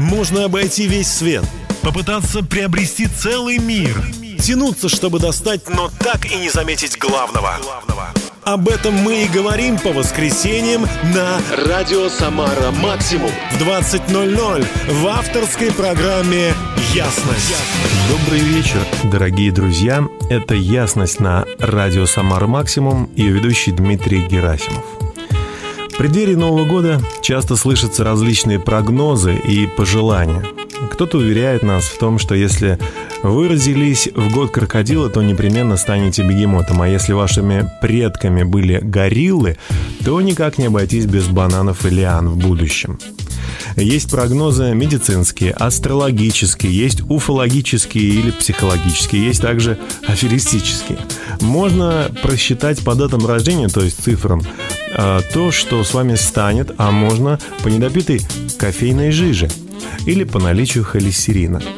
Можно обойти весь свет. Попытаться приобрести целый мир. Тянуться, чтобы достать, но так и не заметить главного. Об этом мы и говорим по воскресеньям на «Радио Самара Максимум» в 20.00 в авторской программе «Ясность». Добрый вечер, дорогие друзья. Это «Ясность» на «Радио Самара Максимум» и ведущий Дмитрий Герасимов. Преддверии Нового года часто слышатся различные прогнозы и пожелания. Кто-то уверяет нас в том, что если вы родились в год крокодила, то непременно станете бегемотом, а если вашими предками были гориллы, то никак не обойтись без бананов и лиан в будущем. Есть прогнозы медицинские, астрологические, есть уфологические или психологические, есть также аферистические. Можно просчитать по датам рождения, то есть цифрам, то, что с вами станет, а можно по недопитой кофейной жиже или по наличию холестерина –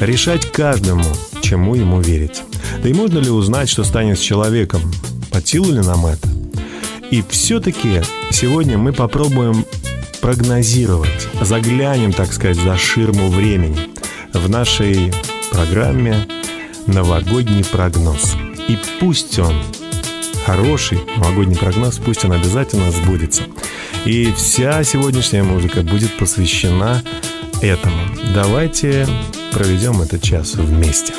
решать каждому, чему ему верить. Да и можно ли узнать, что станет с человеком? Под силу ли нам это? И все-таки сегодня мы попробуем прогнозировать, заглянем, так сказать, за ширму времени в нашей программе «Новогодний прогноз». И пусть он хороший новогодний прогноз, пусть он обязательно сбудется. И вся сегодняшняя музыка будет посвящена этому. Давайте проведем этот час вместе.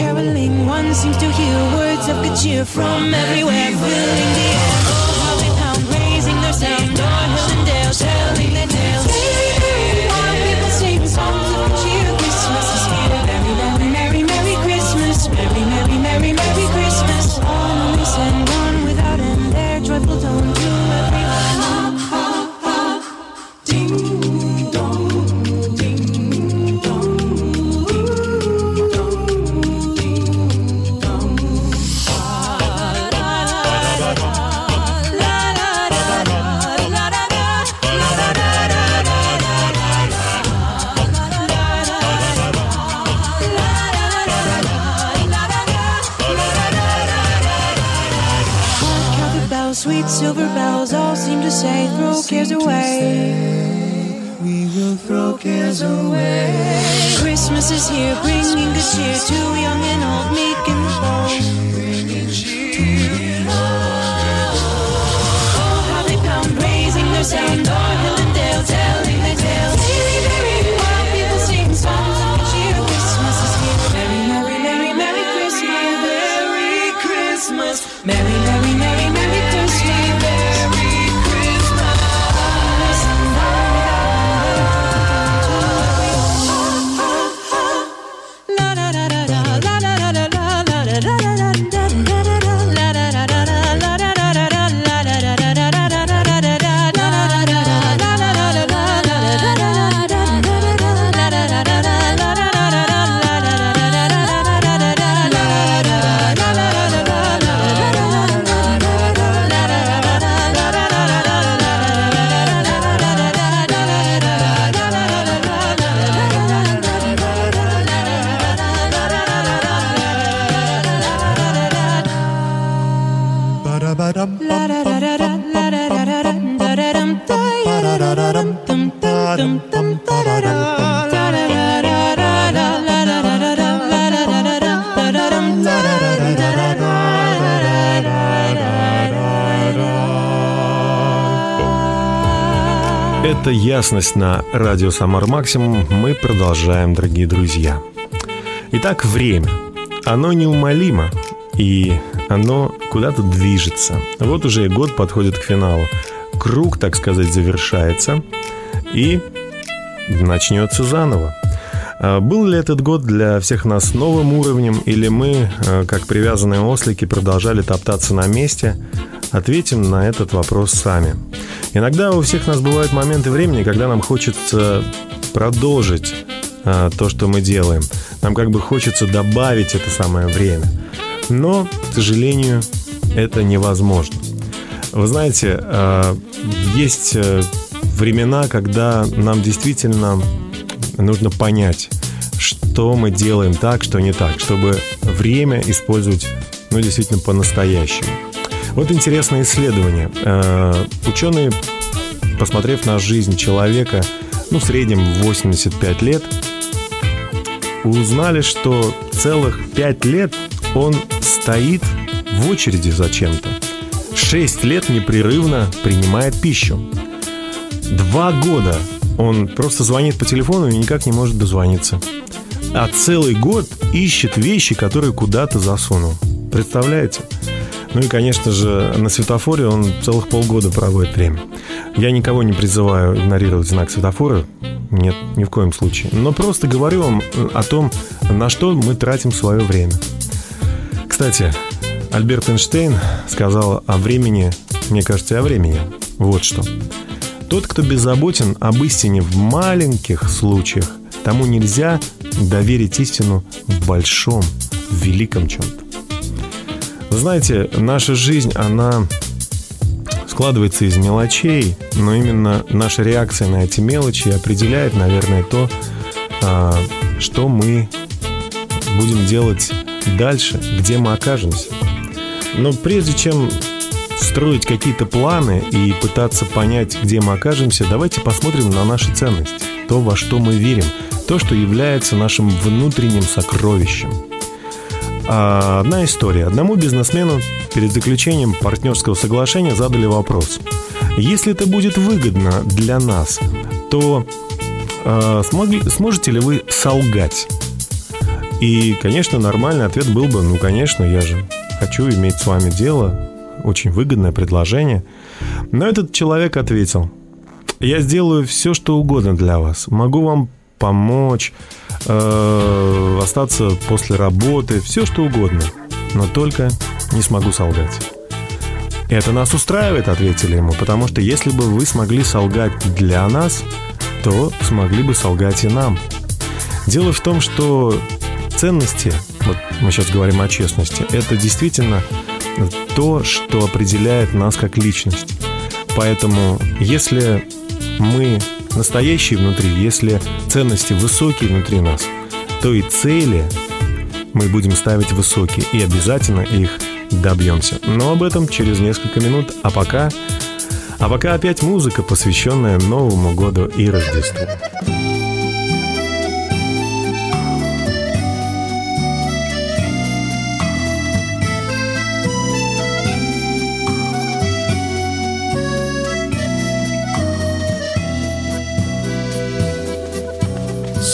Caroling, one seems to hear words of good cheer from everywhere, ясность на радио Самар Максимум. Мы продолжаем, дорогие друзья. Итак, время. Оно неумолимо, и оно куда-то движется. Вот уже год подходит к финалу. Круг, так сказать, завершается. И начнется заново. А Был ли этот год для всех нас новым уровнем, или мы, э, как привязанные ослики, продолжали топтаться на месте? Ответим на этот вопрос сами. Иногда у всех нас бывают моменты времени, когда нам хочется продолжить э, то, что мы делаем. Нам как бы хочется добавить это самое время. Но, к сожалению, это невозможно. Вы знаете, э, есть э, времена, когда нам действительно нужно понять, что мы делаем так, что не так, чтобы время использовать, ну, действительно, по-настоящему. Вот интересное исследование. Э, Ученые, посмотрев на жизнь человека, ну, в среднем 85 лет, узнали, что целых 5 лет он стоит в очереди за чем-то. 6 лет непрерывно принимает пищу. Два года он просто звонит по телефону и никак не может дозвониться. А целый год ищет вещи, которые куда-то засунул. Представляете? Ну и, конечно же, на светофоре он целых полгода проводит время. Я никого не призываю игнорировать знак светофора. Нет, ни в коем случае. Но просто говорю вам о том, на что мы тратим свое время. Кстати, Альберт Эйнштейн сказал о времени, мне кажется, о времени. Вот что. Тот, кто беззаботен об истине в маленьких случаях, тому нельзя доверить истину в большом, в великом чем-то. Знаете, наша жизнь, она складывается из мелочей, но именно наша реакция на эти мелочи определяет, наверное, то, а, что мы будем делать дальше, где мы окажемся. Но прежде чем строить какие-то планы и пытаться понять, где мы окажемся, давайте посмотрим на наши ценности, то, во что мы верим, то, что является нашим внутренним сокровищем. А, Одна история. Одному бизнесмену перед заключением партнерского соглашения задали вопрос. Если это будет выгодно для нас, то э, смогли, сможете ли вы солгать? И, конечно, нормальный ответ был бы, ну, конечно, я же хочу иметь с вами дело, очень выгодное предложение. Но этот человек ответил, я сделаю все, что угодно для вас. Могу вам помочь, э, остаться после работы, все, что угодно. Но только не смогу солгать. «Это нас устраивает», — ответили ему, «потому что если бы вы смогли солгать для нас, то смогли бы солгать и нам». Дело в том, что ценности, вот мы сейчас говорим о честности, это действительно то, что определяет нас как личность. Поэтому, если мы настоящие внутри, если ценности высокие внутри нас, то и цели мы будем ставить высокие и обязательно их добьемся. Но об этом через несколько минут. А пока... А пока опять музыка, посвященная Новому году и Рождеству.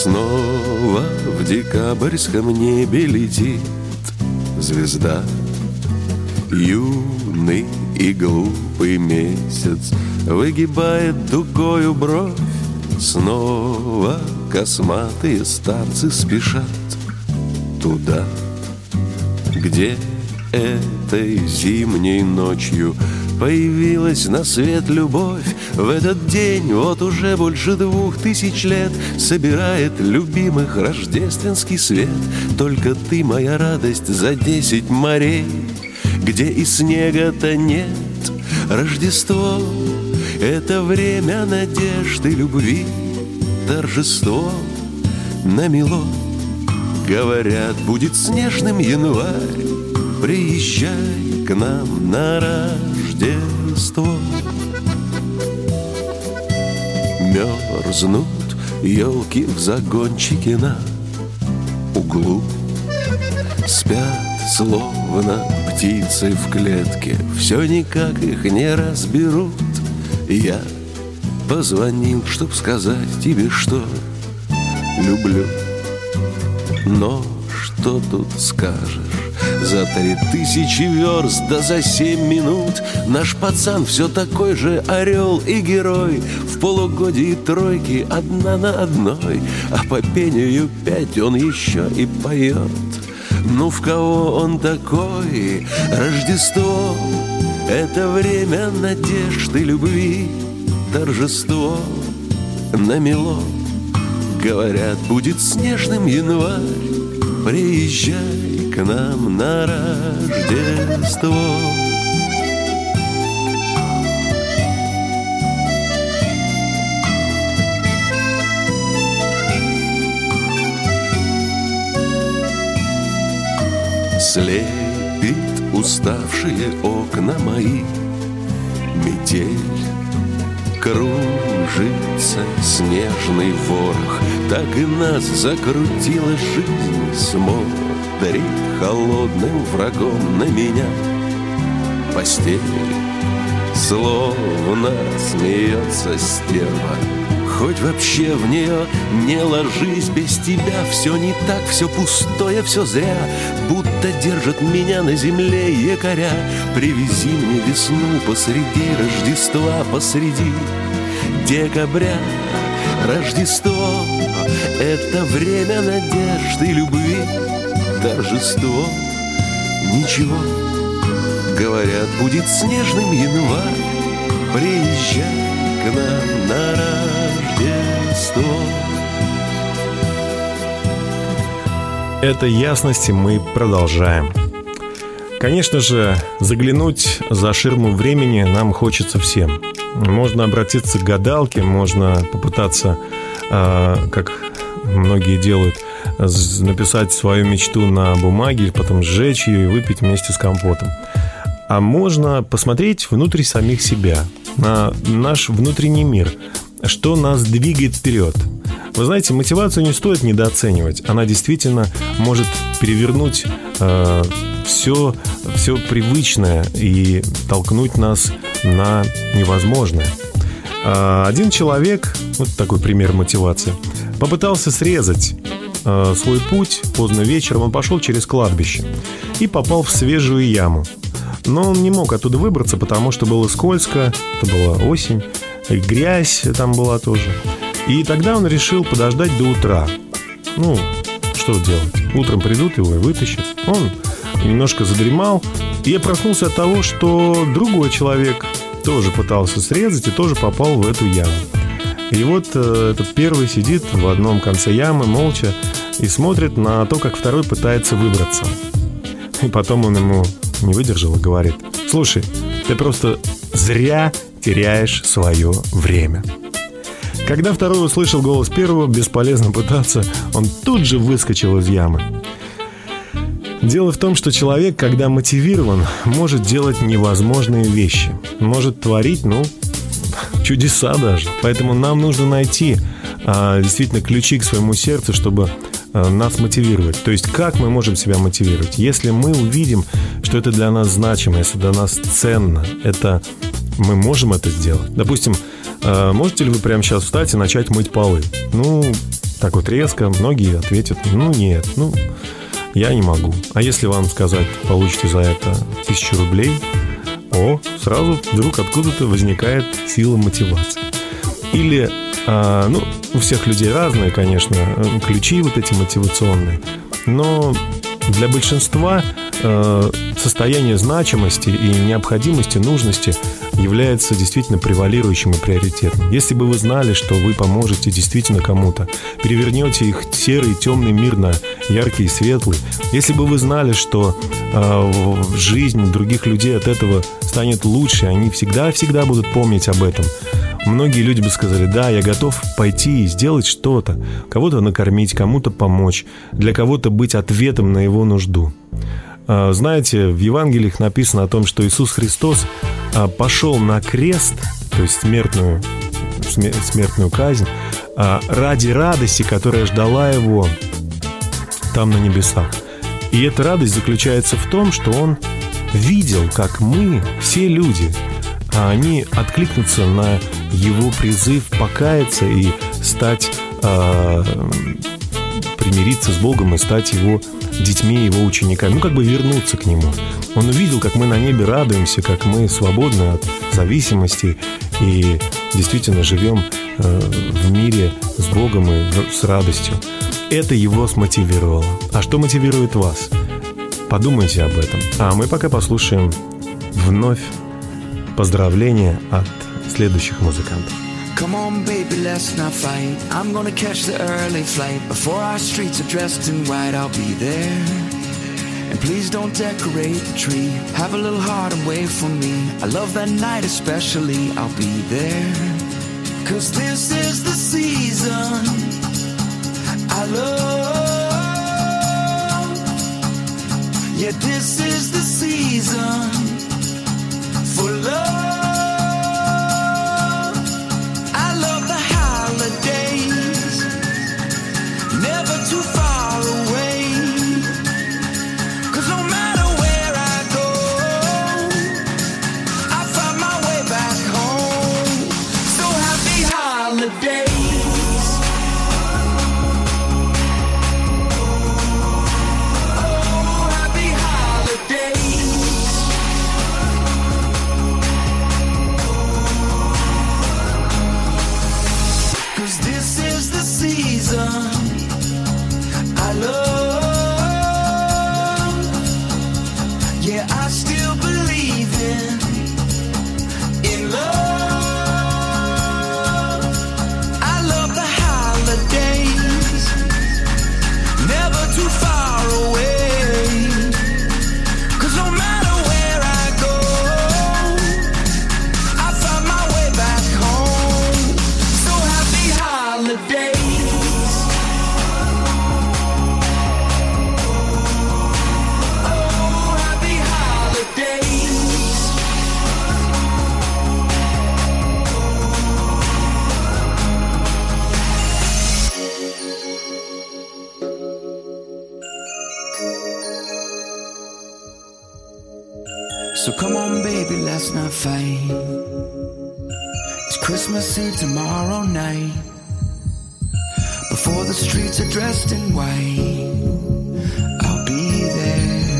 Снова в декабрьском небе летит звезда. Юный и глупый месяц Выгибает дугою бровь. Снова косматые старцы спешат Туда, где этой зимней ночью Появилась на свет любовь. В этот день вот уже больше двух тысяч лет Собирает любимых рождественский свет. Только ты моя радость за десять морей Где и снега-то нет. Рождество — это время надежды, любви Торжество. Намело Говорят, будет снежным январь Приезжай к нам на Рождество Мерзнут елки в загончике на углу. Спят, словно птицы в клетке. Все никак их не разберут. Я позвонил, чтоб сказать тебе, что люблю. Но что тут скажешь? За три тысячи верст, да за семь минут. Наш пацан все такой же орел и герой. В полугодии тройки одна на одной А по пению пять он еще и поет Ну в кого он такой? Рождество Это время надежды, любви Торжество намело Говорят, будет снежным январь Приезжай к нам на Рождество. Слепит уставшие окна мои Метель кружится снежный ворох Так и нас закрутила жизнь Смотри холодным врагом на меня Постель. Словно смеется стерва. Хоть вообще в нее не ложись без тебя Все не так, все пустое, все зря. Будто держат меня на земле якоря. Привези мне весну посреди Рождества посреди декабря. Рождество — это время надежды, любви Торжество — ничего Говорят, будет снежным январь Приезжай к нам на Рождество Это ясности мы продолжаем. Конечно же, заглянуть за ширму времени нам хочется всем. Можно обратиться к гадалке, можно попытаться, а, как многие делают, написать свою мечту на бумаге, потом сжечь ее и выпить вместе с компотом. А можно посмотреть внутрь самих себя, на наш внутренний мир, что нас двигает вперед. Вы знаете, мотивацию не стоит недооценивать. Она действительно может перевернуть э, все, все привычное и толкнуть нас на невозможное. Э, один человек, вот такой пример мотивации, попытался срезать э, свой путь поздно вечером. Он пошел через кладбище и попал в свежую яму. Но он не мог оттуда выбраться, потому что было скользко, это была осень, и грязь там была тоже. И тогда он решил подождать до утра. Ну, что делать? Утром придут его и вытащат. Он немножко задремал. И я проснулся от того, что другой человек тоже пытался срезать и тоже попал в эту яму. И вот э, этот первый сидит в одном конце ямы молча и смотрит на то, как второй пытается выбраться. И потом он ему не выдержал и говорит, слушай, ты просто зря теряешь свое время. Когда второй услышал голос первого, бесполезно пытаться, он тут же выскочил из ямы. Дело в том, что человек, когда мотивирован, может делать невозможные вещи. Может творить, ну, чудеса даже. Поэтому нам нужно найти а, действительно ключи к своему сердцу, чтобы а, нас мотивировать. То есть как мы можем себя мотивировать? Если мы увидим, что это для нас значимо, если для нас ценно, это мы можем это сделать. Допустим, а, можете ли вы прямо сейчас встать и начать мыть полы? Ну, так вот резко, многие ответят, ну нет, ну я не могу. А если вам сказать, получите за это тысячу рублей, о, сразу вдруг откуда-то возникает сила мотивации. Или, а, ну, у всех людей разные, конечно, ключи вот эти мотивационные, но для большинства э, состояние значимости и необходимости, нужности является действительно превалирующим и приоритетным. Если бы вы знали, что вы поможете действительно кому-то, перевернете их серый темный мир на яркий и светлый, если бы вы знали, что э, жизнь других людей от этого станет лучше, они всегда-всегда будут помнить об этом, многие люди бы сказали, да, я готов пойти и сделать что-то, кого-то накормить, кому-то помочь, для кого-то быть ответом на его нужду. А, знаете, в Евангелиях написано о том, что Иисус Христос а, пошел на крест, то есть смертную, смертную казнь, а, ради радости, которая ждала его там на небесах. И эта радость заключается в том, что он видел, как мы, все люди, они откликнутся на его призыв покаяться и стать примириться с Богом и стать Его детьми, Его учениками, ну как бы вернуться к Нему. Он увидел, как мы на небе радуемся, как мы свободны от зависимости и действительно живем э, в мире с Богом и с радостью. Это его смотивировало. А что мотивирует вас? Подумайте об этом. А мы пока послушаем вновь поздравления от следующих музыкантов. Come on, baby, let's not fight. I'm gonna catch the early flight. Before our streets are dressed in white, I'll be there. And please don't decorate the tree. Have a little heart and wait for me. I love that night especially. I'll be there. Cause this is the season I love. Yeah, this is the season for love. Dressed in white, I'll be there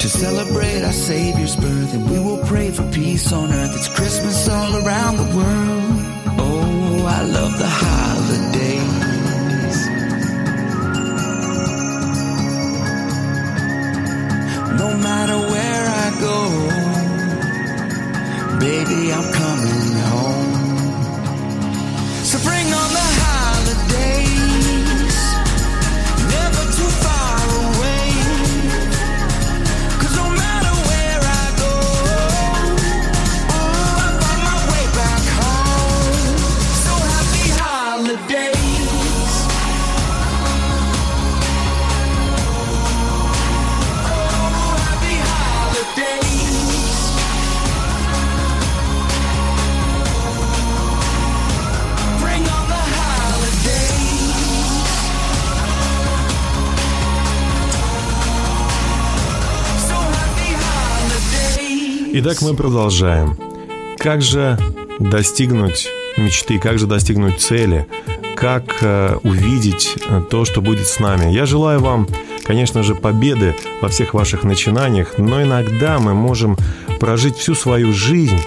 to celebrate our Savior's birth, and we will pray for peace on earth. It's Christmas all around the world. Итак, мы продолжаем. Как же достигнуть мечты, как же достигнуть цели, как э, увидеть э, то, что будет с нами. Я желаю вам, конечно же, победы во всех ваших начинаниях, но иногда мы можем прожить всю свою жизнь,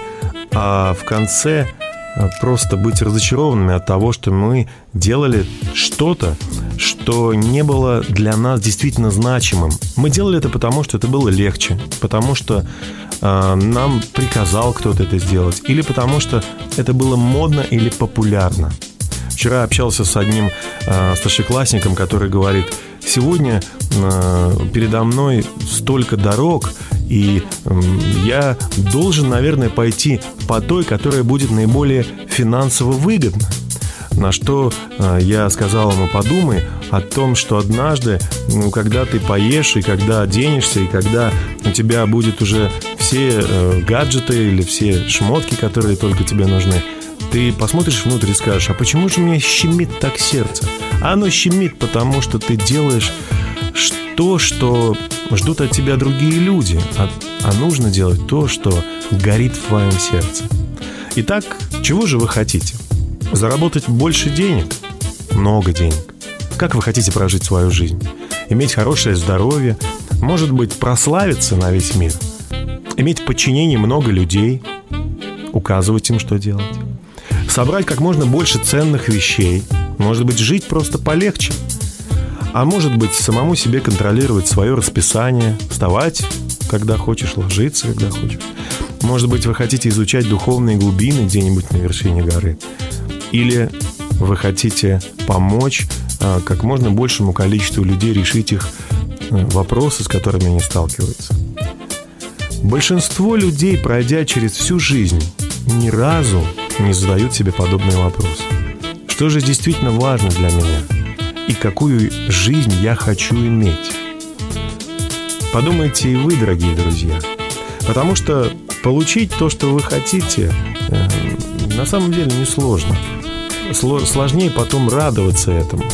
а в конце э, просто быть разочарованными от того, что мы делали что-то, что не было для нас действительно значимым. Мы делали это потому, что это было легче, потому что нам приказал кто-то это сделать, или потому что это было модно или популярно. Вчера общался с одним э, старшеклассником, который говорит, сегодня э, передо мной столько дорог, и м, я должен, наверное, пойти по той, которая будет наиболее финансово выгодна. На что э, я сказал ему, подумай о том, что однажды, ну, когда ты поешь, и когда оденешься, и когда у тебя будет уже все э, гаджеты или все шмотки, которые только тебе нужны, ты посмотришь внутрь и скажешь, а почему же мне щемит так сердце? А оно щемит, потому что ты делаешь то, что ждут от тебя другие люди, а, а нужно делать то, что горит в твоем сердце. Итак, чего же вы хотите? Заработать больше денег? много денег? Как вы хотите прожить свою жизнь? Иметь хорошее здоровье, может быть, прославиться на весь мир, иметь в подчинении много людей, указывать им, что делать, собрать как можно больше ценных вещей, может быть, жить просто полегче, а может быть, самому себе контролировать свое расписание, вставать, когда хочешь, ложиться, когда хочешь. Может быть, вы хотите изучать духовные глубины где-нибудь на вершине горы. Или вы хотите помочь а, как можно большему количеству людей решить их э, вопросы, с которыми они сталкиваются. Большинство людей, пройдя через всю жизнь, ни разу не задают себе подобные вопросы. Что же действительно важно для меня? И какую жизнь я хочу иметь? Подумайте и вы, дорогие друзья. Потому что получить то, что вы хотите, э, на самом деле несложно. Сложнее потом радоваться этому.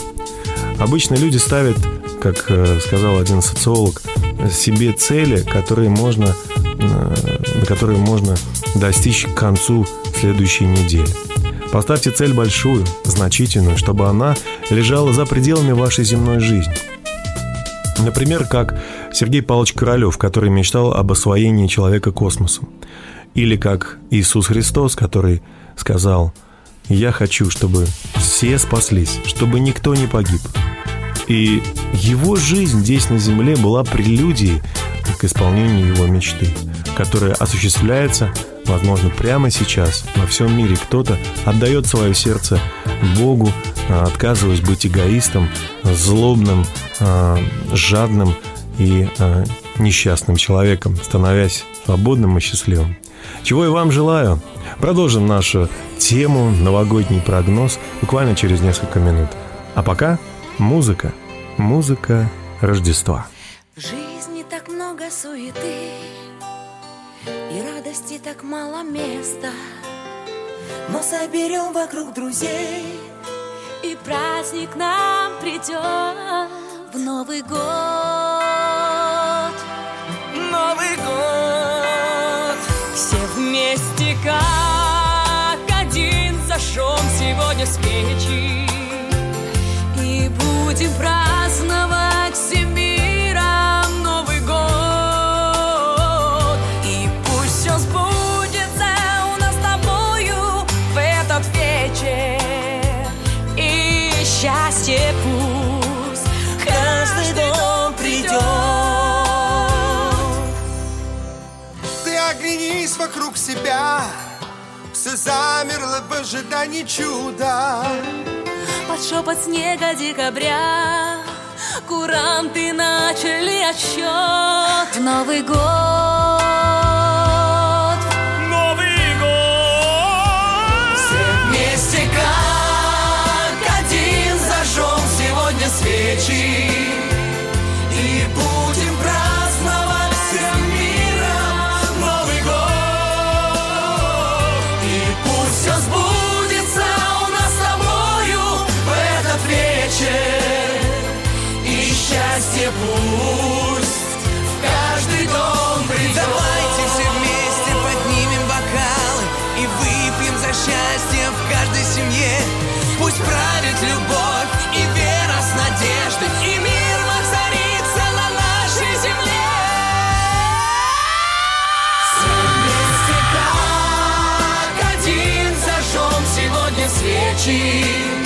Обычно люди ставят, как э, сказал один социолог, себе цели, которые можно, э, которые можно достичь к концу следующей недели. Поставьте цель большую, значительную, чтобы она лежала за пределами вашей земной жизни. Например, как Сергей Павлович Королев, который мечтал об освоении человека космосом. Или как Иисус Христос, который сказал, «Я хочу, чтобы все спаслись, чтобы никто не погиб». И его жизнь здесь на Земле была прелюдией к исполнению его мечты, которая осуществляется, возможно, прямо сейчас во всем мире. Кто-то отдает свое сердце Богу, а, отказываясь быть эгоистом, злобным, а, жадным и а, несчастным человеком, становясь свободным и счастливым. Чего и вам желаю. Продолжим нашу тему «Новогодний прогноз» буквально через несколько минут. А пока Музыка. Музыка Рождества. В жизни так много суеты И радости так мало места Но соберем вокруг друзей И праздник нам придет В Новый год Новый год вместе как один Зажжем сегодня свечи и будем праздновать вокруг себя. Все замерло в ожидании чуда. Под шепот снега декабря Куранты начали отсчет в Новый год. Новый год. Все вместе как один зажжем сегодня свечи правит любовь и вера с надеждой И мир воцарится на нашей земле. Все вместе как один зажжем сегодня свечи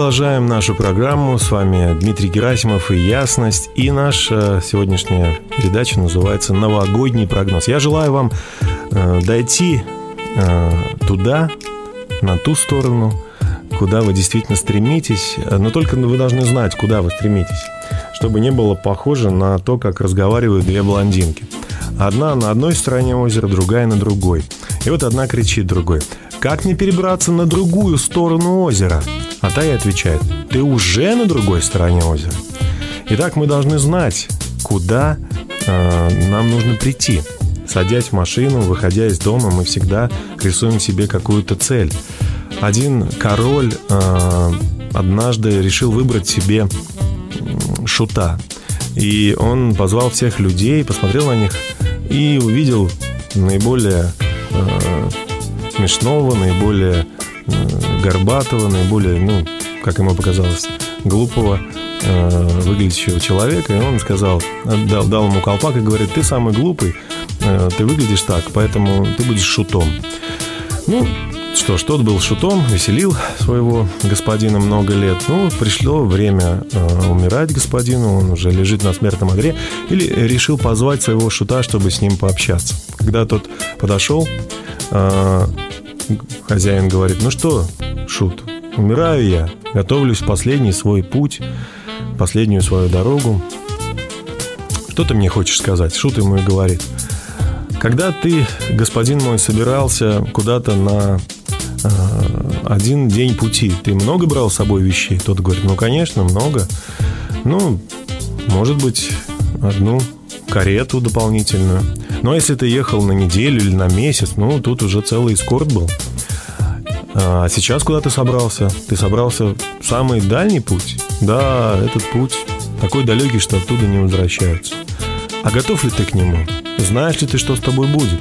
продолжаем нашу программу. С вами Дмитрий Герасимов и Ясность. И наша сегодняшняя передача называется «Новогодний прогноз». Я желаю вам э, дойти э, туда, на ту сторону, куда вы действительно стремитесь. Но только вы должны знать, куда вы стремитесь, чтобы не было похоже на то, как разговаривают две блондинки. Одна на одной стороне озера, другая на другой. И вот одна кричит другой. «Как мне перебраться на другую сторону озера?» А та ей отвечает, ты уже на другой стороне озера. Итак, мы должны знать, куда э, нам нужно прийти. Садясь в машину, выходя из дома, мы всегда рисуем себе какую-то цель. Один король э, однажды решил выбрать себе шута. И он позвал всех людей, посмотрел на них и увидел наиболее э, смешного, наиболее горбатого, наиболее, ну, как ему показалось, глупого э, выглядящего человека. И он сказал, дал, дал ему колпак и говорит, ты самый глупый, э, ты выглядишь так, поэтому ты будешь шутом. Ну, что ж, тот был шутом, веселил своего господина много лет. Ну, пришло время э, умирать господину, он уже лежит на смертном одре. Или решил позвать своего шута, чтобы с ним пообщаться. Когда тот подошел, э, хозяин говорит, ну что, шут, умираю я, готовлюсь в последний свой путь, последнюю свою дорогу. Что ты мне хочешь сказать? Шут ему и говорит. Когда ты, господин мой, собирался куда-то на э, один день пути, ты много брал с собой вещей? Тот говорит, ну, конечно, много. Ну, может быть, одну карету дополнительную. Но если ты ехал на неделю или на месяц, ну, тут уже целый эскорт был. А сейчас куда ты собрался? Ты собрался в самый дальний путь? Да, этот путь такой далекий, что оттуда не возвращаются. А готов ли ты к нему? Знаешь ли ты, что с тобой будет?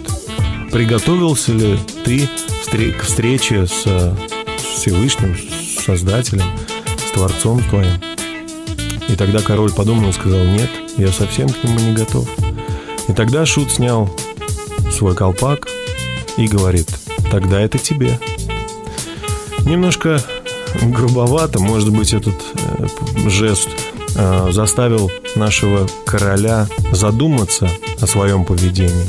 Приготовился ли ты к встрече с, Всевышним, с Создателем, с Творцом твоим? И тогда король подумал и сказал, нет, я совсем к нему не готов. И тогда Шут снял свой колпак и говорит, тогда это тебе. Немножко грубовато, может быть, этот э, жест э, заставил нашего короля задуматься о своем поведении.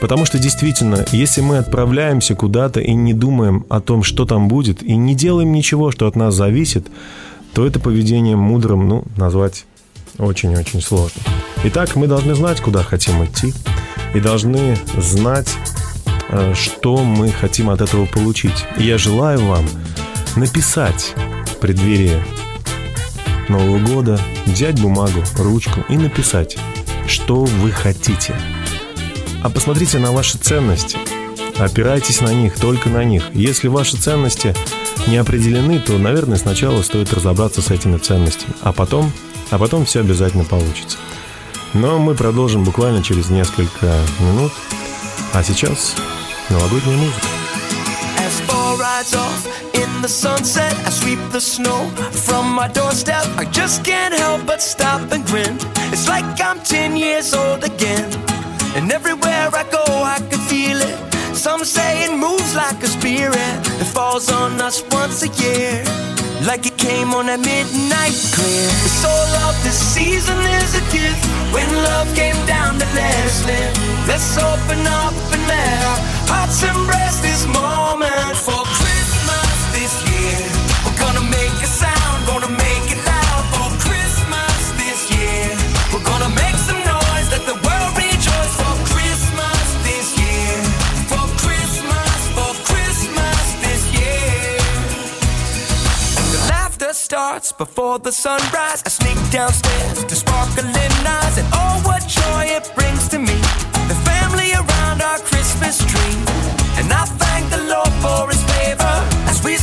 Потому что действительно, если мы отправляемся куда-то и не думаем о том, что там будет, и не делаем ничего, что от нас зависит, то это поведение мудрым, ну, назвать очень-очень сложно. Итак, мы должны знать, куда хотим идти, и должны знать, э, что мы хотим от этого получить. И я желаю вам написать в преддверии Нового года, взять бумагу, ручку и написать, что вы хотите. А посмотрите на ваши ценности. Опирайтесь на них, только на них. Если ваши ценности не определены, то, наверное, сначала стоит разобраться с этими ценностями, а потом, а потом все обязательно получится. Но мы продолжим буквально через несколько минут. А сейчас новогодняя музыка. Rides off in the sunset, I sweep the snow from my doorstep. I just can't help but stop and grin. It's like I'm 10 years old again. And everywhere I go, I can feel it. Some say it moves like a spirit that falls on us once a year. Like it came on at midnight clear. The soul of the season is a gift. When love came down to live. Let's open up and let our hearts embrace this moment. For starts before the sunrise. I sneak downstairs to sparkling eyes, and oh, what joy it brings to me. The family around our Christmas tree, and I thank the Lord for His favor as we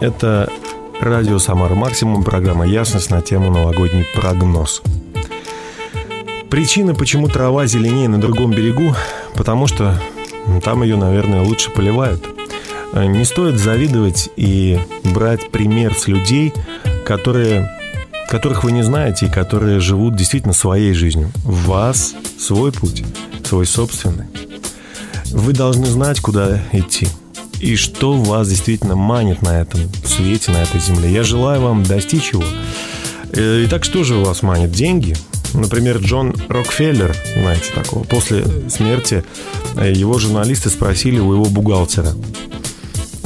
Это радио «Самара Максимум», программа «Ясность» на тему «Новогодний прогноз». Причина, почему трава зеленее на другом берегу, потому что там ее, наверное, лучше поливают. Э, Не стоит завидовать и брать пример с людей, которые, которых вы не знаете и которые живут действительно своей жизнью. В вас свой путь, свой собственный. Вы должны знать, куда идти и что вас действительно манит на этом свете, на этой земле. Я желаю вам достичь его. Э, Итак, что же вас манит? Деньги? Например, Джон Рокфеллер, знаете такого, после смерти э, его журналисты спросили у его бухгалтера,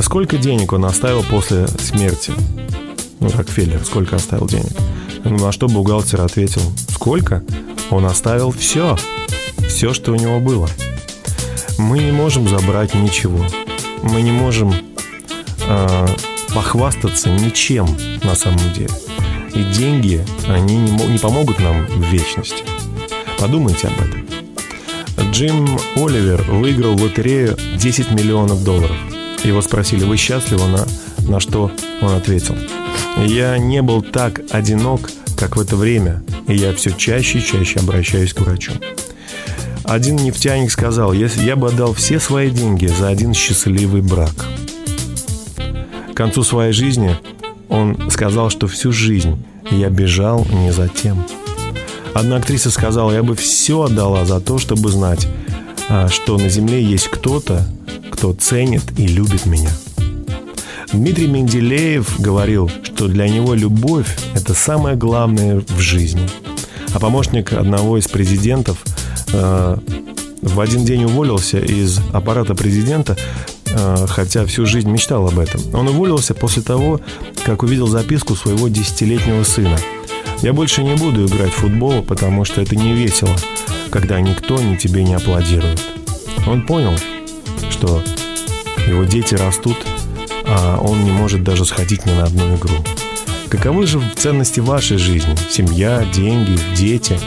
сколько денег он оставил после смерти? Ну, Рокфеллер, сколько оставил денег? Ну, на что бухгалтер ответил, сколько? Он оставил все, все, что у него было. Мы не можем забрать ничего. Мы не можем э, похвастаться ничем на самом деле. И деньги, они не, не помогут нам в вечности. Подумайте об этом. Джим Оливер выиграл в лотерею 10 миллионов долларов. Его спросили, вы счастливы? На, на что он ответил. Я не был так одинок, как в это время, и я все чаще и чаще обращаюсь к врачу. Один нефтяник сказал, я бы отдал все свои деньги за один счастливый брак. К концу своей жизни он сказал, что всю жизнь я бежал не за тем. Одна актриса сказала, я бы все отдала за то, чтобы знать, а, что на земле есть кто-то, кто ценит и любит меня. Дмитрий Менделеев говорил, что для него любовь – это самое главное в жизни. А помощник одного из президентов в один день уволился из аппарата президента, э, хотя всю жизнь мечтал об этом. Он уволился после того, как увидел записку своего десятилетнего сына. «Я больше не буду играть в футбол, потому что это не весело, когда никто ни тебе не аплодирует». Он понял, что его дети растут, а он не может даже сходить ни на одну игру. Каковы же ценности вашей жизни? Семья, деньги, дети,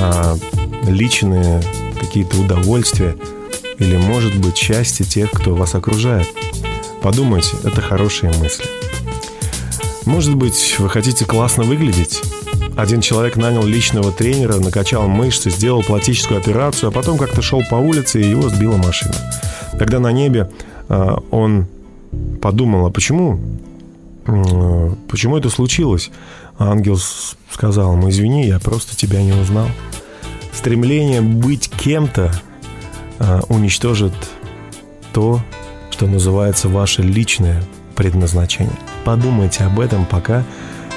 а, личные какие-то удовольствия или, может быть, счастье тех, кто вас окружает? Подумайте, это хорошие мысли. Может быть, вы хотите классно выглядеть? Один человек нанял личного тренера, накачал мышцы, сделал пластическую операцию, а потом как-то шел по улице, и его сбила машина. Когда на небе а, он подумал, а почему, м, почему это случилось? А ангел сказал ему, извини, я просто тебя не узнал. Стремление быть кем-то а, уничтожит то, что называется ваше личное предназначение. Подумайте об этом, пока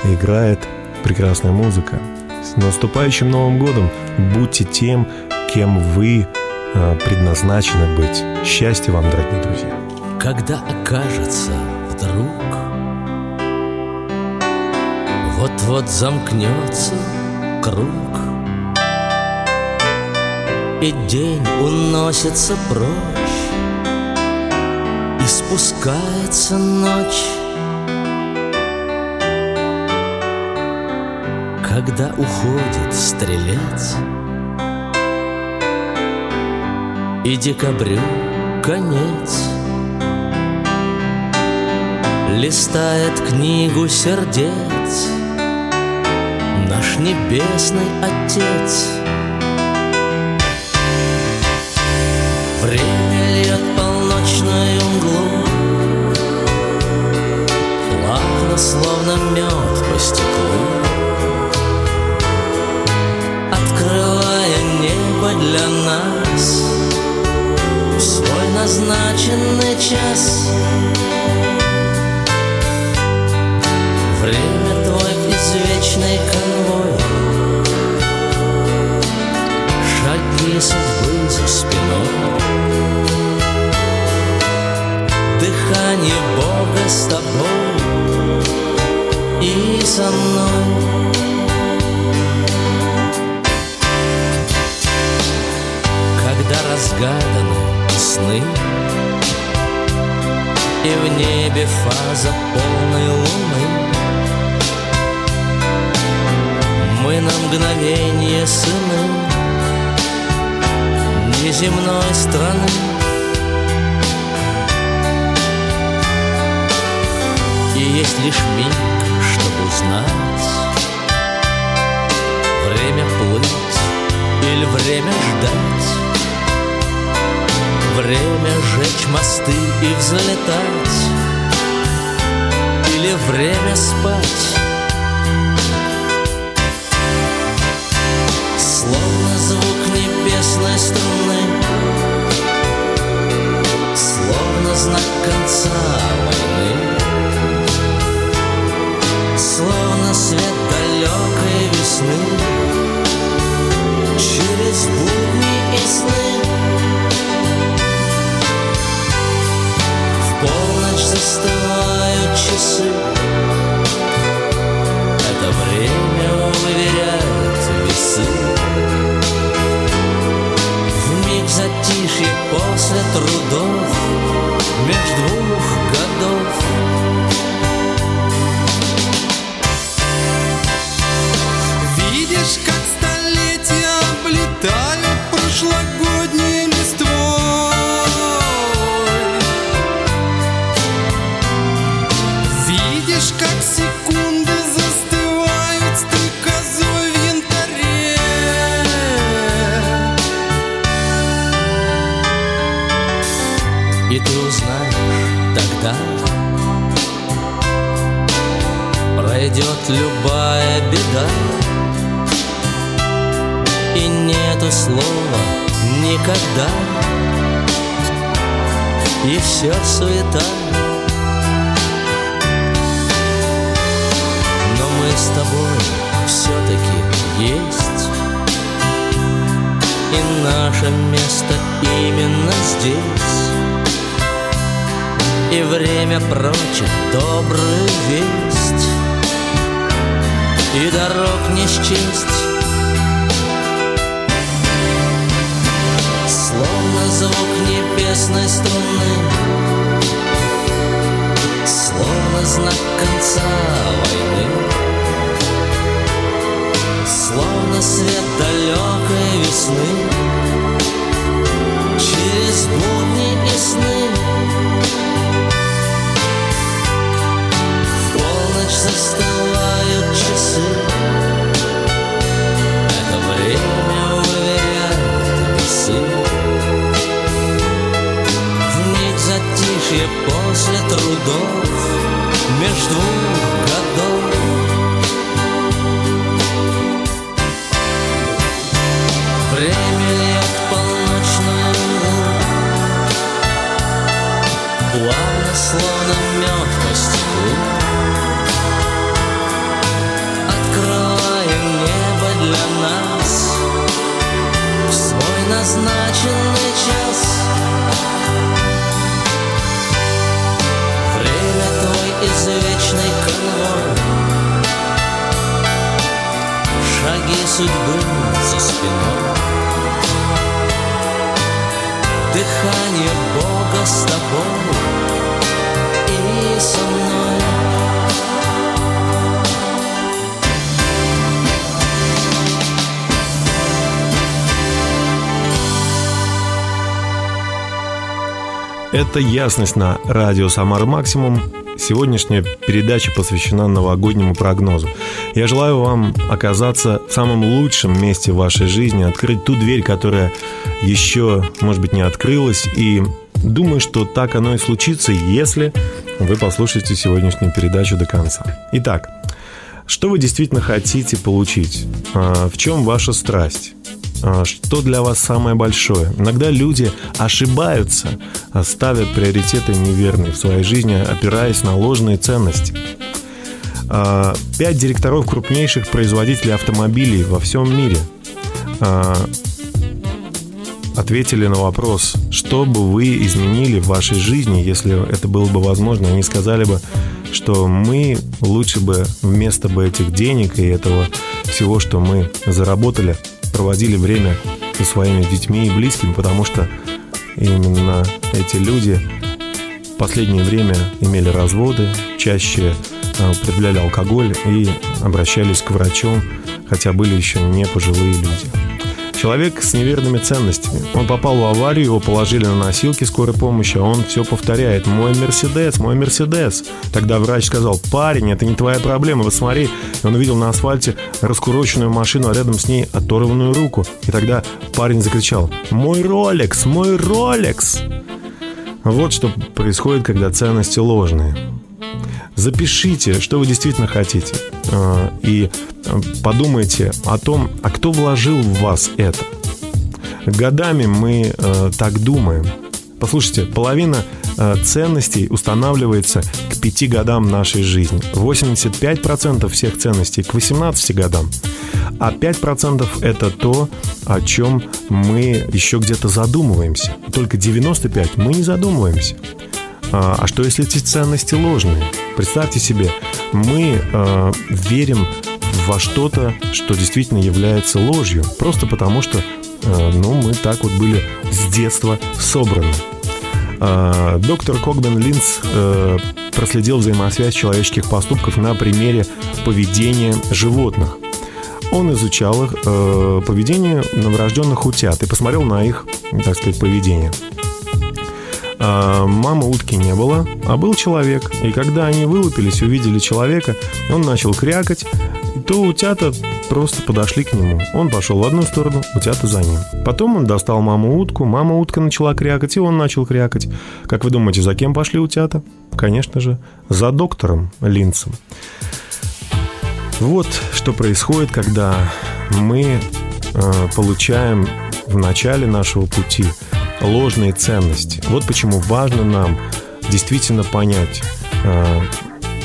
играет прекрасная музыка. С наступающим Новым годом будьте тем, кем вы а, предназначены быть. Счастья вам, дорогие друзья. Когда окажется вдруг Вот-вот замкнется круг И день уносится прочь И спускается ночь. Когда уходит стрелец И декабрю конец Листает книгу сердец Наш небесный Отец Плавно, словно мед по стеклу. Открывая небо для нас. В свой назначенный час. Время твой извечный конвой. Шаги судьбы за спиной. Дыхание Бога с тобой И со мной. Когда разгаданы сны И в небе фаза полной луны Мы на мгновение сыны Неземной страны. И есть лишь миг, узнать Время плыть или время ждать? Время жечь мосты и взлетать? Или время спать Это «Ясность» на радио «Самар Максимум». Сегодняшняя передача посвящена новогоднему прогнозу. Я желаю вам оказаться в самом лучшем месте в вашей жизни, открыть ту дверь, которая еще, может быть, не открылась. И думаю, что так оно и случится, если вы послушаете сегодняшнюю передачу до конца. Итак, что вы действительно хотите получить? А, В чем ваша страсть? А, Что для вас самое большое? Иногда люди ошибаются, а ставят приоритеты неверные в своей жизни, опираясь на ложные ценности. А, Пять директоров крупнейших производителей автомобилей во всем мире ответили на вопрос, что бы вы изменили в вашей жизни, если это было бы возможно. Они сказали бы, что мы лучше бы вместо бы этих денег и этого всего, что мы заработали, проводили время со своими детьми и близкими, потому что именно эти люди в последнее время имели разводы, чаще а, употребляли алкоголь и обращались к врачам, хотя были еще не пожилые люди. Человек с неверными ценностями. Он попал в аварию, его положили на носилки скорой помощи, а он все повторяет. «Мой Мерседес, мой Мерседес». Тогда врач сказал, парень, это не твоя проблема, вот смотри. И он увидел на асфальте раскуроченную машину, а рядом с ней оторванную руку. И тогда парень закричал, «Мой Ролекс, мой Ролекс!» Вот что происходит, когда ценности ложные. Запишите, что вы действительно хотите. э, И э, подумайте о том, а кто вложил в вас это. Годами мы э, так думаем. Послушайте, половина ценностей устанавливается к 5 годам нашей жизни. 85% всех ценностей к 18 годам. А 5% это то, о чем мы еще где-то задумываемся. Только 95% мы не задумываемся. А, а что если эти ценности ложные? Представьте себе, мы э, верим во что-то, что действительно является ложью, просто потому что, э, ну, мы так вот были с детства собраны. Доктор Когбен Линц э, проследил взаимосвязь человеческих поступков на примере поведения животных. Он изучал их э, поведение новорожденных утят и посмотрел на их, так сказать, поведение. А, мамы утки не было, а был человек. И когда они вылупились, увидели человека, он начал крякать, то утята просто подошли к нему. Он пошел в одну сторону, утята за ним. Потом он достал маму утку, мама утка начала крякать, и он начал крякать. Как вы думаете, за кем пошли утята? Конечно же, за доктором Линцем. Вот что происходит, когда мы э, получаем в начале нашего пути ложные ценности. Вот почему важно нам действительно понять, э,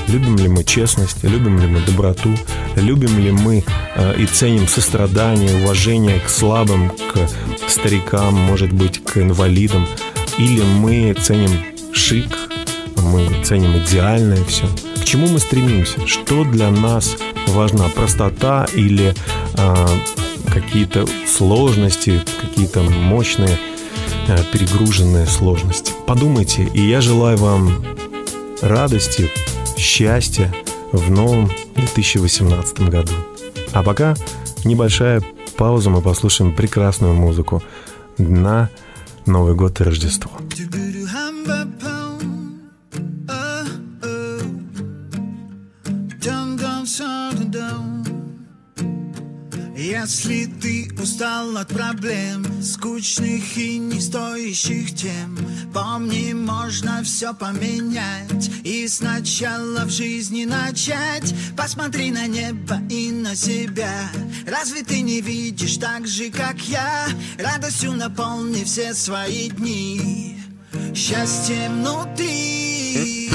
любим ли мы честность, любим ли мы доброту, любим ли мы э, и ценим сострадание, уважение к слабым, к старикам, может быть, к инвалидам, или мы ценим шик, мы ценим идеальное все. К чему мы стремимся? Что для нас важна? Простота или э, какие-то сложности, какие-то мощные э, перегруженные сложности? Подумайте, и я желаю вам радости, счастья в новом 2018 году. А пока небольшая пауза, мы послушаем прекрасную музыку на Новый год и Рождество. Если ты устал от проблем, скучных и не стоящих тем, помни, можно все поменять и сначала в жизни начать. Посмотри на небо и на себя. Разве ты не видишь так же, как я? Радостью наполни все свои дни, счастьем внутри.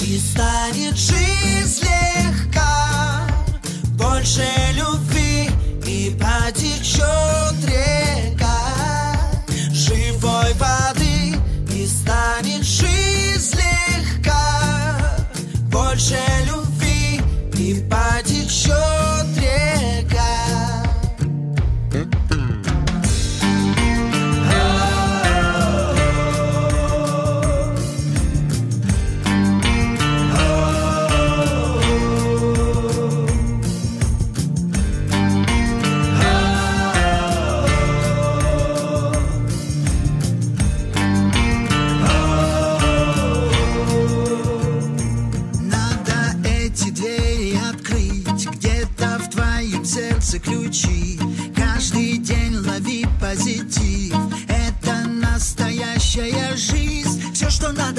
И станет жизнь легка, больше любви потечет река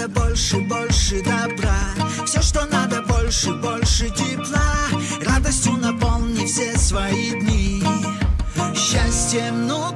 надо больше, больше добра. Все, что надо больше, больше тепла. Радостью наполни все свои дни. Счастьем, ну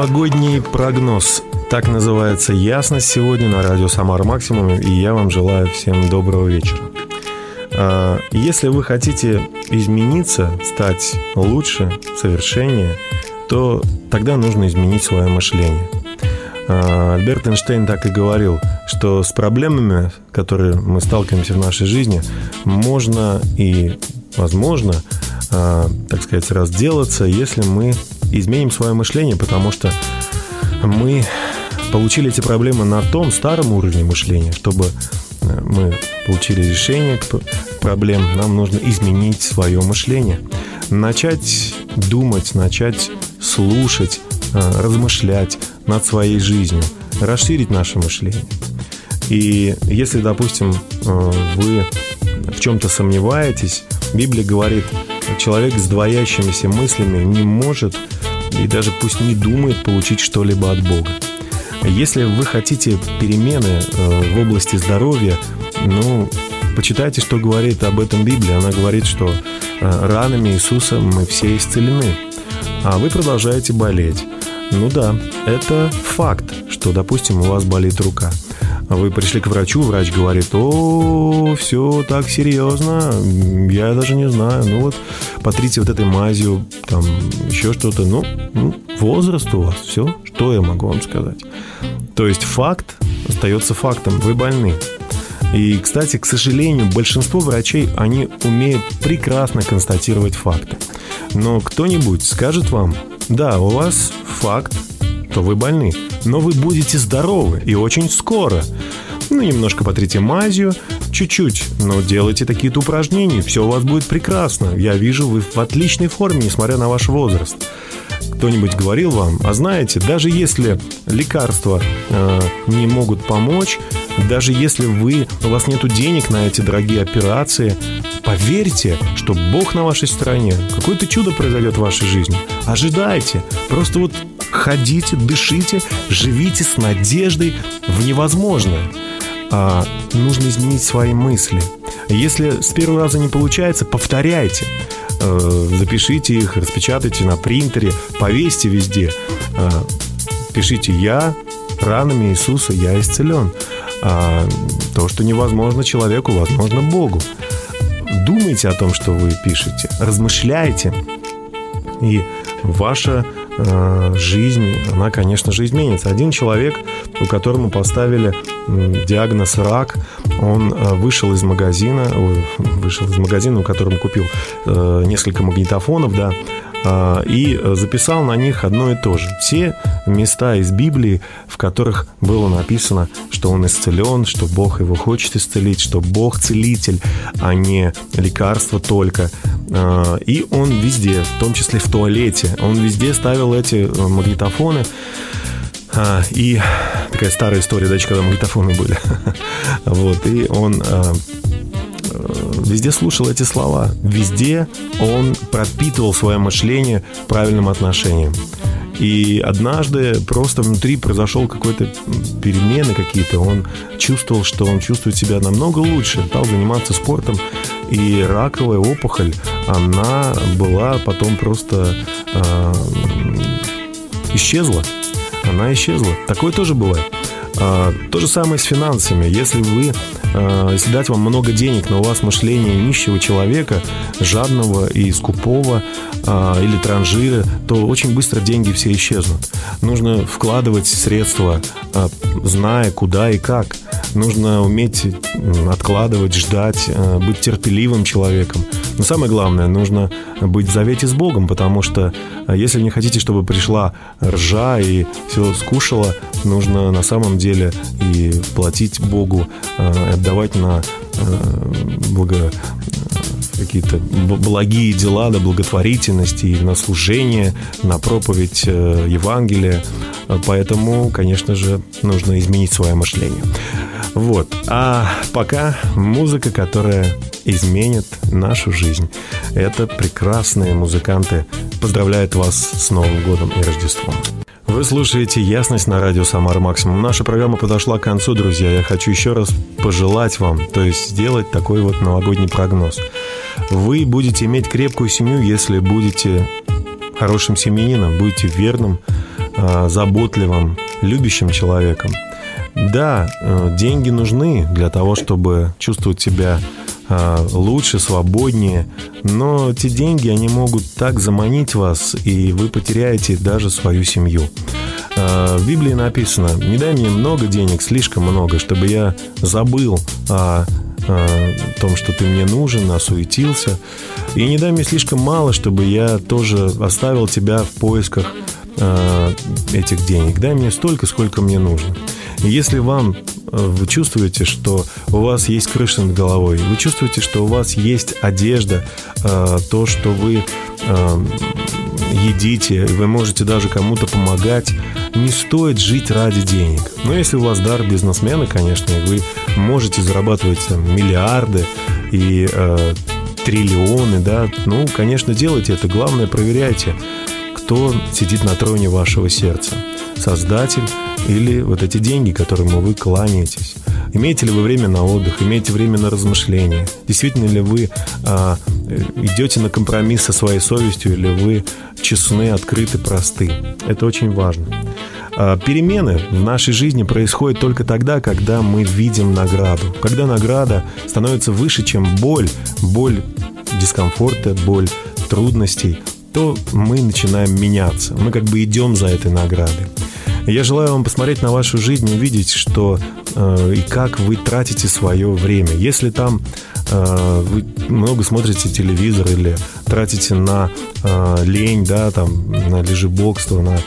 Новогодний прогноз. Так называется ясность сегодня на радио Самара Максимум, и я вам желаю всем доброго вечера. А, Если вы хотите измениться, стать лучше, совершеннее, то тогда нужно изменить свое мышление. А, Альберт Эйнштейн так и говорил, что с проблемами, которые мы сталкиваемся в нашей жизни, можно и возможно, а, так сказать, разделаться, если мы изменим свое мышление, потому что мы получили эти проблемы на том старом уровне мышления, чтобы э, мы получили решение проблем, нам нужно изменить свое мышление. Начать думать, начать слушать, э, размышлять над своей жизнью, расширить наше мышление. И если, допустим, э, вы в чем-то сомневаетесь, Библия говорит, человек с двоящимися мыслями не может и даже пусть не думает получить что-либо от Бога. Если вы хотите перемены э, в области здоровья, ну, почитайте, что говорит об этом Библия. Она говорит, что э, ранами Иисуса мы все исцелены, а вы продолжаете болеть. Ну да, это факт, что, допустим, у вас болит рука. Вы пришли к врачу, врач говорит, о, все так серьезно, я даже не знаю, ну вот потрите вот этой мазью, там еще что-то, ну, ну, возраст у вас, все, что я могу вам сказать. То есть факт остается фактом, вы больны. И, кстати, к сожалению, большинство врачей, они умеют прекрасно констатировать факты. Но кто-нибудь скажет вам, да, у вас факт, то вы больны, но вы будете здоровы и очень скоро. Ну, немножко потрите мазью, чуть-чуть, но делайте такие-то упражнения, все у вас будет прекрасно. Я вижу, вы в отличной форме, несмотря на ваш возраст. Кто-нибудь говорил вам, а знаете, даже если лекарства э, не могут помочь, даже если вы, у вас нет денег на эти дорогие операции, поверьте, что Бог на вашей стороне. Какое-то чудо произойдет в вашей жизни. Ожидайте. Просто вот ходите, дышите, живите с надеждой в невозможное. А, нужно изменить свои мысли. Если с первого раза не получается, повторяйте. Э, запишите их, распечатайте на принтере, повесьте везде. Э, пишите «Я ранами Иисуса, я исцелен». А то, что невозможно человеку, возможно Богу. Думайте о том, что вы пишете, размышляйте, и ваша жизнь, она, конечно же, изменится. Один человек, у которому поставили диагноз рак, он э, вышел из магазина, вышел из магазина, у которого купил э, несколько магнитофонов, да, э, и записал на них одно и то же. Все места из Библии, в которых было написано, что он исцелен, что Бог его хочет исцелить, что Бог целитель, а не лекарство только. Э, И он везде, в том числе в туалете, он везде ставил эти э, магнитофоны. А, И такая старая история, да, когда магнитофоны были. Вот, и он э, везде слушал эти слова. Везде он пропитывал свое мышление правильным отношением. И однажды просто внутри произошел какой-то перемены какие-то. Он чувствовал, что он чувствует себя намного лучше, стал заниматься спортом. И раковая опухоль, она была потом просто э, исчезла. Она исчезла. Такое тоже бывает. А, то же самое с финансами. Если вы, а, если дать вам много денег, но у вас мышление нищего человека, жадного и скупого или транжира, то очень быстро деньги все исчезнут. Нужно вкладывать средства, зная куда и как. Нужно уметь откладывать, ждать, а, быть терпеливым человеком. Но самое главное, нужно быть в завете с Богом, потому что а, если не хотите, чтобы пришла ржа и все скушала, нужно на самом деле и платить Богу, а, отдавать на благо какие-то благие дела, на благотворительность и на служение, на проповедь э, Евангелия. Поэтому, конечно же, нужно изменить свое мышление. Вот. А пока музыка, которая изменит нашу жизнь. Это прекрасные музыканты. Поздравляют вас с Новым годом и Рождеством. Вы слушаете «Ясность» на радио «Самар Максимум». Наша программа подошла к концу, друзья. Я хочу еще раз пожелать вам, то есть сделать такой вот новогодний прогноз. Вы будете иметь крепкую семью, если будете хорошим семьянином, будете верным а, заботливым, любящим человеком. Да, э, деньги нужны для того, чтобы чувствовать себя а, лучше, свободнее, но эти деньги, они могут так заманить вас, и вы потеряете даже свою семью. А, в Библии написано, не дай мне много денег, слишком много, чтобы я забыл о, том, что ты мне нужен, осуетился. И не дай мне слишком мало, чтобы я тоже оставил тебя в поисках э, этих денег. Дай мне столько, сколько мне нужно. Если вам вы чувствуете, что у вас есть крыша над головой, вы чувствуете, что у вас есть одежда, э, то, что вы э, едите, вы можете даже кому-то помогать, не стоит жить ради денег. Но если у вас дар бизнесмена, конечно, вы можете зарабатывать там, миллиарды и э, триллионы, да, ну, конечно, делайте это. Главное, проверяйте, кто сидит на троне вашего сердца. Создатель или вот эти деньги, которым вы кланяетесь. Имеете ли вы время на отдых, имеете время на размышления? Действительно ли вы а, идете на компромисс со своей совестью, или вы честны, открыты, просты? Это очень важно. А, перемены в нашей жизни происходят только тогда, когда мы видим награду. Когда награда становится выше, чем боль, боль дискомфорта, боль трудностей, то мы начинаем меняться. Мы как бы идем за этой наградой. Я желаю вам посмотреть на вашу жизнь, увидеть, что э, и как вы тратите свое время. Если там э, вы много смотрите телевизор или тратите на э, лень, да, там, на лежебокство, на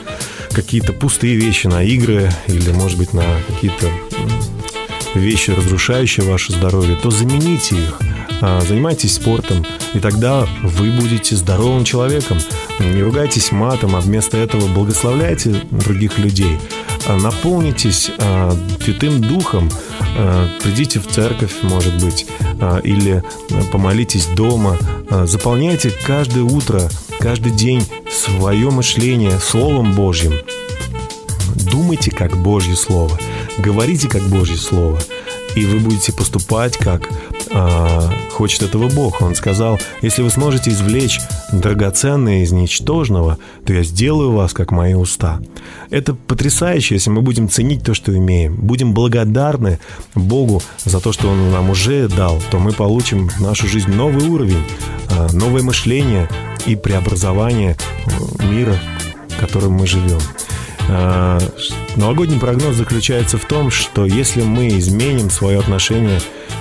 какие-то пустые вещи, на игры или, может быть, на какие-то вещи, разрушающие ваше здоровье, то замените их. А, занимайтесь спортом, и тогда вы будете здоровым человеком. Не ругайтесь матом, а вместо этого благословляйте других людей. А, наполнитесь Святым Духом, придите в церковь, может быть, или помолитесь дома. Заполняйте каждое утро, каждый день свое мышление Словом Божьим. Думайте как Божье Слово, говорите как Божье Слово, и вы будете поступать как а, хочет этого Бог. Он сказал, если вы сможете извлечь драгоценное из ничтожного, то я сделаю вас, как мои уста. Это потрясающе, если мы будем ценить то, что имеем, будем благодарны Богу за то, что Он нам уже дал, то мы получим в нашу жизнь новый уровень, а, новое мышление и преобразование мира, в котором мы живем. А, новогодний прогноз заключается в том, что если мы изменим свое отношение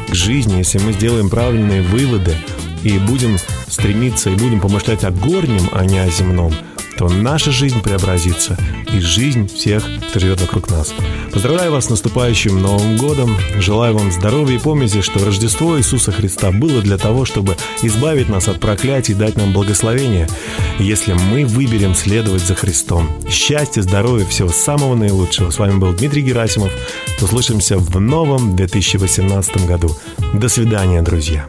к жизни, если мы сделаем правильные выводы и будем стремиться и будем помышлять о горнем, а не о земном – то наша жизнь преобразится и жизнь всех, кто живет вокруг нас. Поздравляю вас с наступающим Новым Годом. Желаю вам здоровья и помните, что Рождество Иисуса Христа было для того, чтобы избавить нас от проклятий и дать нам благословение. Если мы выберем следовать за Христом. Счастья, здоровья, всего самого наилучшего. С вами был Дмитрий Герасимов. Услышимся в новом 2018 году. До свидания, друзья.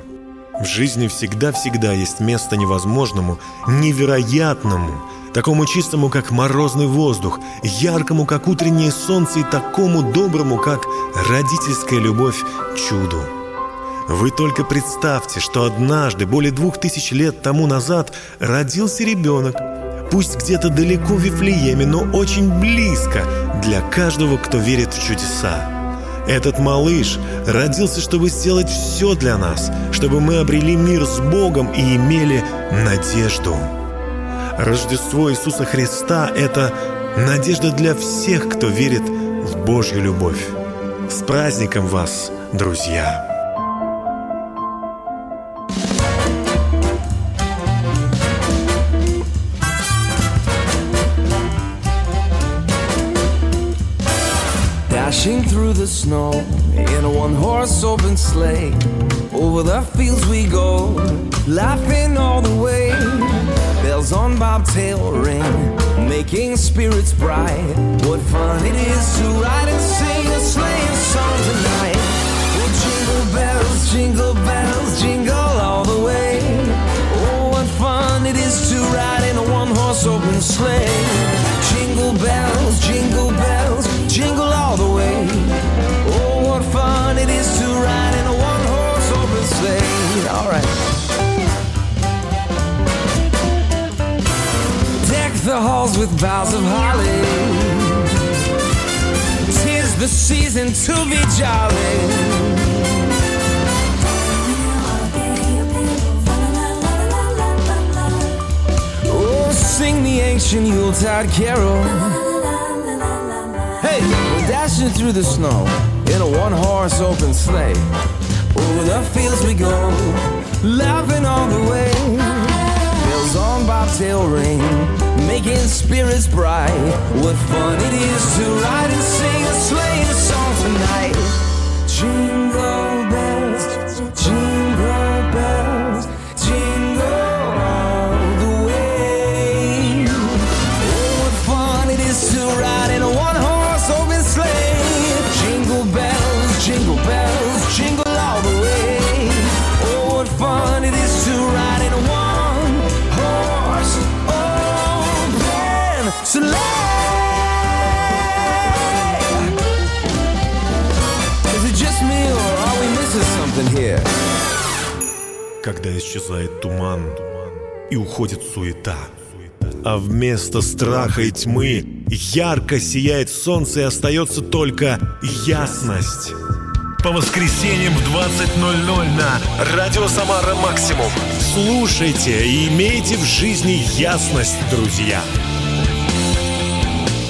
В жизни всегда-всегда есть место невозможному, невероятному – такому чистому, как морозный воздух, яркому, как утреннее солнце, и такому доброму, как родительская любовь чуду. Вы только представьте, что однажды, более двух тысяч лет тому назад, родился ребенок, пусть где-то далеко в Вифлееме, но очень близко для каждого, кто верит в чудеса. Этот малыш родился, чтобы сделать все для нас, чтобы мы обрели мир с Богом и имели надежду. Рождество Иисуса Христа – это надежда для всех, кто верит в Божью любовь. С праздником вас, друзья! Dashing through the snow in a one horse open sleigh. Over the fields we go, laughing all the way. Bells on bobtail ring, making spirits bright. What fun it is to ride and sing a sleighing song tonight. Well, jingle bells, jingle bells, jingle all the way. Oh, what fun it is to ride in a one-horse open sleigh. With boughs of holly. Tis the season to be jolly. Oh, sing the ancient Yuletide carol. Hey, we're dashing through the snow in a one-horse open sleigh. Over the fields we go, laughing all the way. Bobtail ring, making spirits bright. What fun it is to ride and sing a sleighing song tonight. Jingle Когда исчезает туман и уходит суета, а вместо страха и тьмы ярко сияет солнце и остается только ясность. По воскресеньям в 20.00 на Радио Самара Максимум. Слушайте и имейте в жизни ясность, друзья.